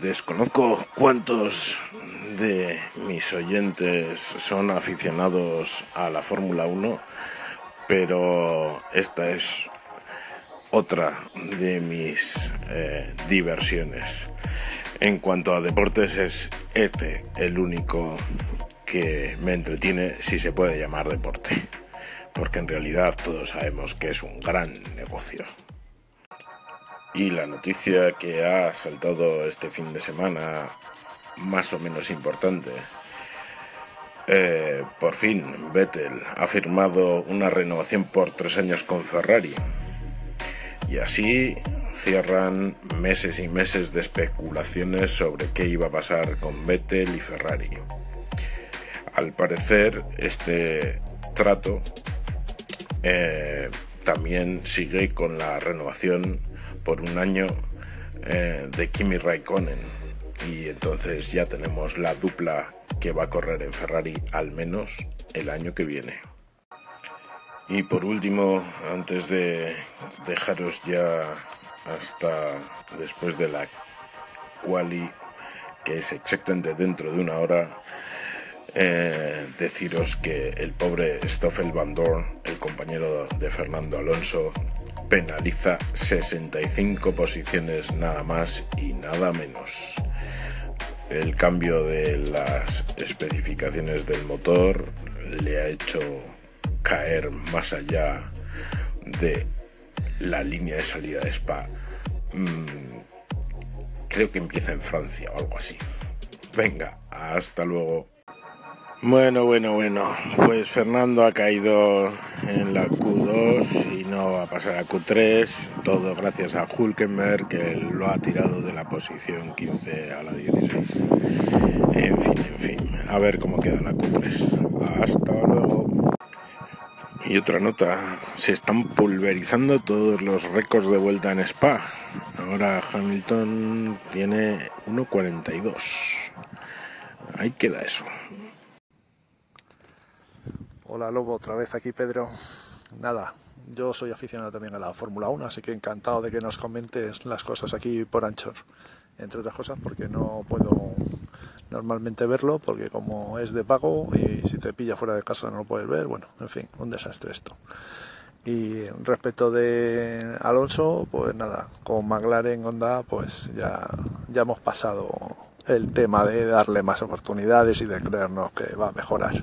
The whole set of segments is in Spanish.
Desconozco cuántos de mis oyentes son aficionados a la Fórmula 1, pero esta es otra de mis eh, diversiones. En cuanto a deportes es este el único que me entretiene si se puede llamar deporte, porque en realidad todos sabemos que es un gran negocio. Y la noticia que ha saltado este fin de semana, más o menos importante, eh, por fin Vettel ha firmado una renovación por tres años con Ferrari. Y así cierran meses y meses de especulaciones sobre qué iba a pasar con Vettel y Ferrari. Al parecer, este trato eh, también sigue con la renovación por un año eh, de Kimi Raikkonen y entonces ya tenemos la dupla que va a correr en Ferrari al menos el año que viene. Y por último, antes de dejaros ya hasta después de la quali, que es exactamente dentro de una hora, eh, deciros que el pobre Stoffel Van Dorn, el compañero de Fernando Alonso, penaliza 65 posiciones nada más y nada menos. El cambio de las especificaciones del motor le ha hecho caer más allá de la línea de salida de Spa. Mm, creo que empieza en Francia o algo así. Venga, hasta luego. Bueno, bueno, bueno, pues Fernando ha caído en la Q2 y no va a pasar a Q3, todo gracias a Hulkenberg que lo ha tirado de la posición 15 a la 16. En fin, en fin, a ver cómo queda la Q3. Hasta luego. Y otra nota, se están pulverizando todos los récords de vuelta en Spa. Ahora Hamilton tiene 1.42. Ahí queda eso. Hola Lobo, otra vez aquí Pedro. Nada, yo soy aficionado también a la Fórmula 1, así que encantado de que nos comentes las cosas aquí por Anchor. Entre otras cosas porque no puedo normalmente verlo, porque como es de pago y si te pilla fuera de casa no lo puedes ver, bueno, en fin, un desastre esto. Y respecto de Alonso, pues nada, con McLaren Honda, pues ya, ya hemos pasado el tema de darle más oportunidades y de creernos que va a mejorar.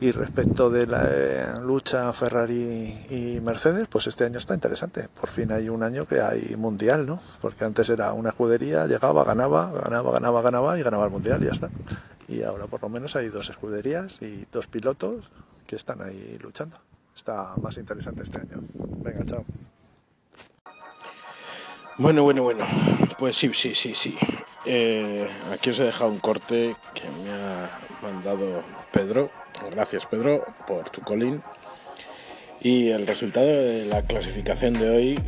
Y respecto de la eh, lucha Ferrari y Mercedes, pues este año está interesante. Por fin hay un año que hay mundial, ¿no? Porque antes era una escudería, llegaba, ganaba, ganaba, ganaba, ganaba y ganaba el mundial y ya está. Y ahora por lo menos hay dos escuderías y dos pilotos que están ahí luchando. Está más interesante este año. Venga, chao. Bueno, bueno, bueno. Pues sí, sí, sí, sí. Eh, aquí os he dejado un corte que mandado Pedro Gracias Pedro por tu colín. Y el resultado de la clasificación de hoy,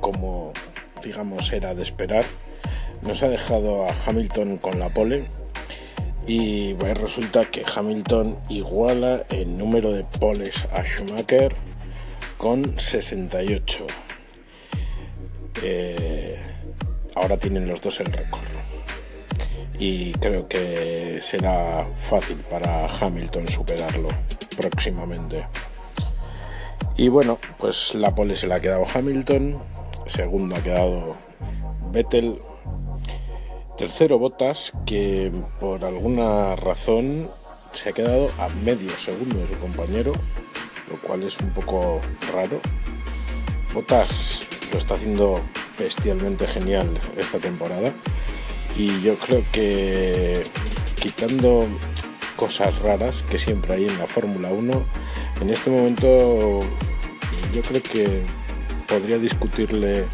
como digamos era de esperar, nos ha dejado a Hamilton con la pole y resulta que Hamilton iguala el número de poles a Schumacher con 68. Eh, ahora tienen los dos el récord y creo que será fácil para Hamilton superarlo próximamente. Y bueno, pues la pole se la ha quedado Hamilton, segundo ha quedado Vettel, tercero Bottas, que por alguna razón se ha quedado a medio segundo de su compañero, lo cual es un poco raro. Bottas lo está haciendo bestialmente genial esta temporada y yo creo que quitando cosas raras que siempre hay en la Fórmula 1, en este momento yo creo que podría discutirle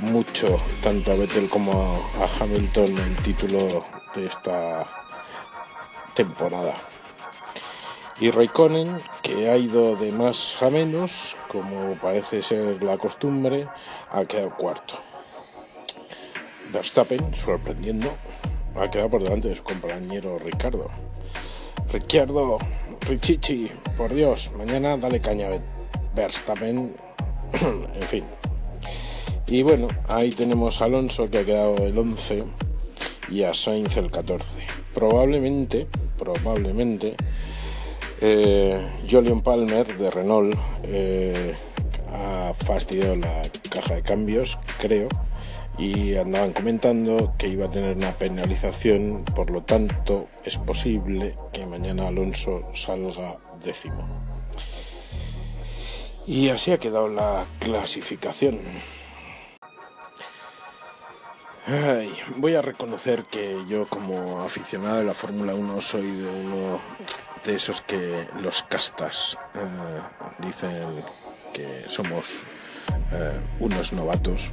mucho tanto a Vettel como a Hamilton el título de esta temporada. Y Raikkonen, que ha ido de más a menos, como parece ser la costumbre, ha quedado cuarto. Verstappen, sorprendiendo, ha quedado por delante de su compañero Ricardo. Ricardo, Richichi, por Dios, mañana dale caña a Verstappen, en fin. Y bueno, ahí tenemos a Alonso que ha quedado el 11 y a Sainz el 14. Probablemente, probablemente, eh, Jolion Palmer de Renault eh, ha fastidiado la caja de cambios, creo, y andaban comentando que iba a tener una penalización, por lo tanto es posible que mañana Alonso salga décimo. Y así ha quedado la clasificación. voy a reconocer que yo como aficionado de la Fórmula 1 soy de uno de esos que los castas eh, dicen que somos eh, unos novatos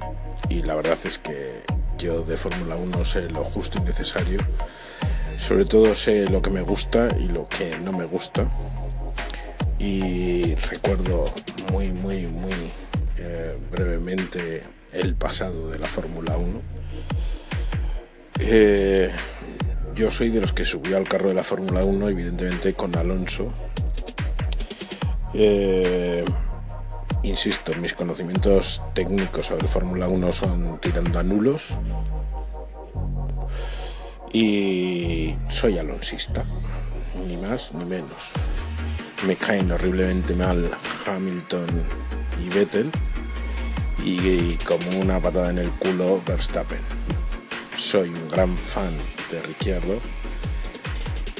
y la verdad es que yo de Fórmula 1 sé lo justo y necesario. Sobre todo sé lo que me gusta y lo que no me gusta. Y recuerdo muy, muy, muy eh, brevemente el pasado de la Fórmula 1. Eh, yo soy de los que subió al carro de la Fórmula 1, evidentemente con Alonso. Insisto, mis conocimientos técnicos sobre Fórmula 1 son tirando a nulos. Y soy alonsista, ni más ni menos. Me caen horriblemente mal Hamilton y Vettel y como una patada en el culo Verstappen. Soy un gran fan de Ricciardo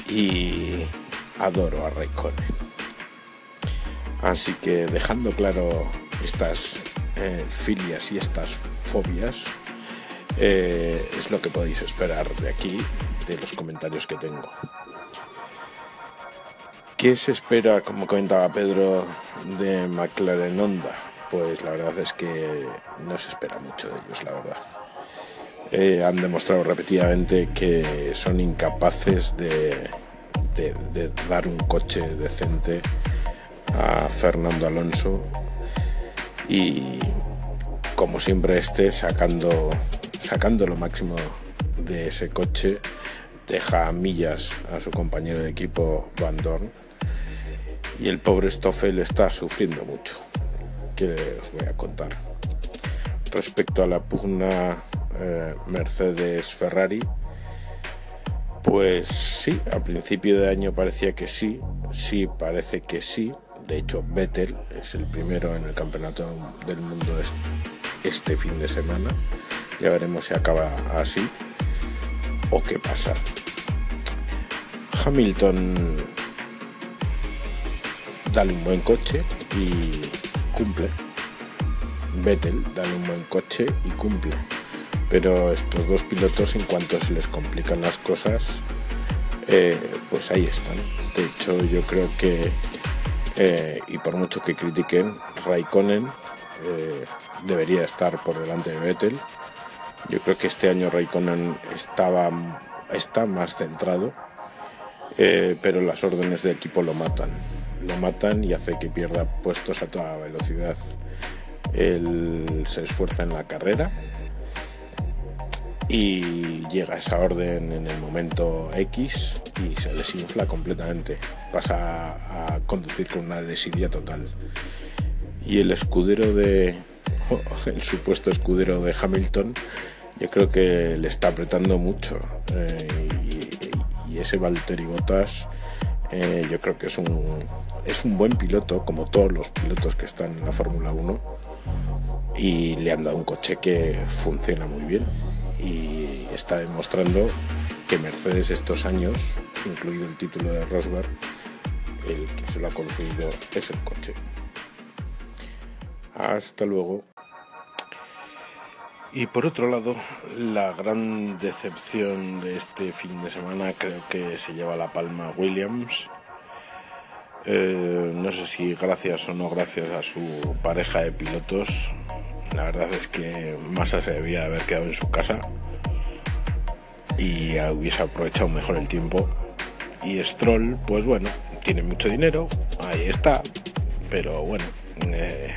y adoro a Raikkonen. Así que dejando claro estas eh, filias y estas fobias, eh, es lo que podéis esperar de aquí, de los comentarios que tengo. ¿Qué se espera, como comentaba Pedro, de McLaren Honda? Pues la verdad es que no se espera mucho de ellos, la verdad. Eh, han demostrado repetidamente que son incapaces de dar un coche decente a Fernando Alonso y como siempre esté sacando, sacando lo máximo de ese coche, deja millas a su compañero de equipo Van Dorn y el pobre Stoffel está sufriendo mucho. ¿Qué os voy a contar? Respecto a la pugna eh, Mercedes-Ferrari, pues sí, a principio de año parecía que sí, sí parece que sí, de hecho, Vettel es el primero en el campeonato del mundo este fin de semana. Ya veremos si acaba así o qué pasa. Hamilton dale un buen coche y cumple. Vettel dale un buen coche y cumple. Pero estos dos pilotos, en cuanto se les complican las cosas, eh, pues ahí están. De hecho, yo creo que eh, y por mucho que critiquen, Raikkonen eh, debería estar por delante de Vettel. Yo creo que este año Raikkonen estaba, está más centrado, eh, pero las órdenes de equipo lo matan. Lo matan y hace que pierda puestos a toda velocidad. Él se esfuerza en la carrera y llega esa orden en el momento X y se desinfla completamente. Pasa a conducir con una desidia total. Y el escudero de. el supuesto escudero de Hamilton, yo creo que le está apretando mucho. Eh, y, ese Valtteri Bottas, eh, yo creo que es un, es un buen piloto, como todos los pilotos que están en la Fórmula 1. Y le han dado un coche que funciona muy bien y está demostrando que Mercedes estos años, incluido el título de Rosberg, el que se lo ha concedido es el coche. Hasta luego. Y por otro lado, la gran decepción de este fin de semana creo que se lleva la palma Williams. Eh, no sé si gracias o no gracias a su pareja de pilotos, la verdad es que Massa se debía haber quedado en su casa y hubiese aprovechado mejor el tiempo. Y Stroll, pues bueno, tiene mucho dinero, ahí está, pero bueno, eh,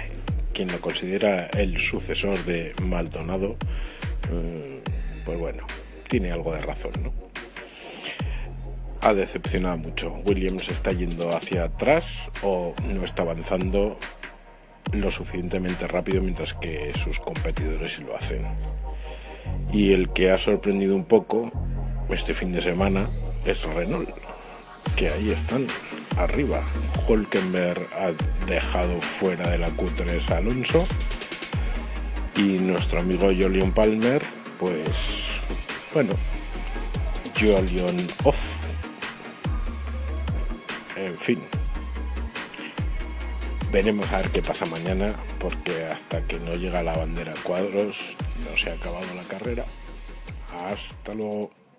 quien lo considera el sucesor de Maldonado, mm, pues bueno, tiene algo de razón, ¿no? Ha decepcionado mucho. Williams está yendo hacia atrás o no está avanzando lo suficientemente rápido mientras que sus competidores lo hacen. Y el que ha sorprendido un poco este fin de semana es Renault, que ahí están arriba. Hulkenberg ha dejado fuera de la Q3 a Alonso y nuestro amigo Jolion Palmer, pues bueno, Jolion off. En fin. Veremos a ver qué pasa mañana, porque hasta que no llega la bandera cuadros no se ha acabado la carrera. Hasta luego.